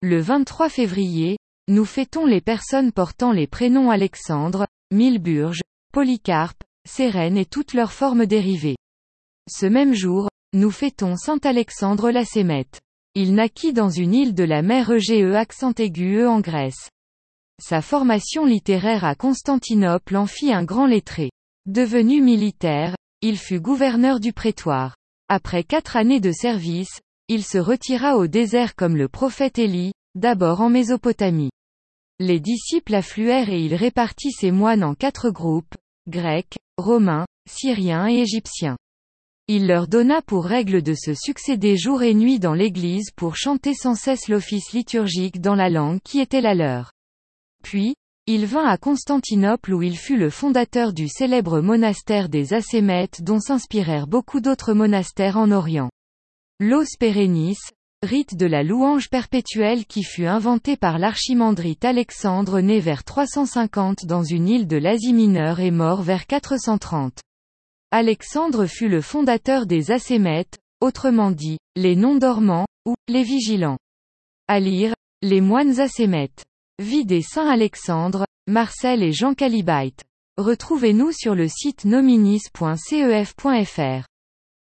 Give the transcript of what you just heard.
Le 23 février, nous fêtons les personnes portant les prénoms Alexandre, Milburge, Polycarpe, Sérène et toutes leurs formes dérivées. Ce même jour, nous fêtons Saint Alexandre la Sémette. Il naquit dans une île de la mer Ege accent aigu E en Grèce. Sa formation littéraire à Constantinople en fit un grand lettré. Devenu militaire, il fut gouverneur du prétoire. Après quatre années de service, il se retira au désert comme le prophète Élie, d'abord en Mésopotamie. Les disciples affluèrent et il répartit ses moines en quatre groupes, grecs, romains, syriens et égyptiens. Il leur donna pour règle de se succéder jour et nuit dans l'église pour chanter sans cesse l'office liturgique dans la langue qui était la leur. Puis, il vint à Constantinople où il fut le fondateur du célèbre monastère des Acémètes dont s'inspirèrent beaucoup d'autres monastères en Orient. L'os perennis, rite de la louange perpétuelle qui fut inventé par l'archimandrite Alexandre né vers 350 dans une île de l'Asie mineure et mort vers 430. Alexandre fut le fondateur des Acémètes, autrement dit, les non-dormants, ou, les vigilants. À lire, les moines Acémètes. Vie des saints Alexandre, Marcel et Jean Calibite. Retrouvez-nous sur le site nominis.cef.fr.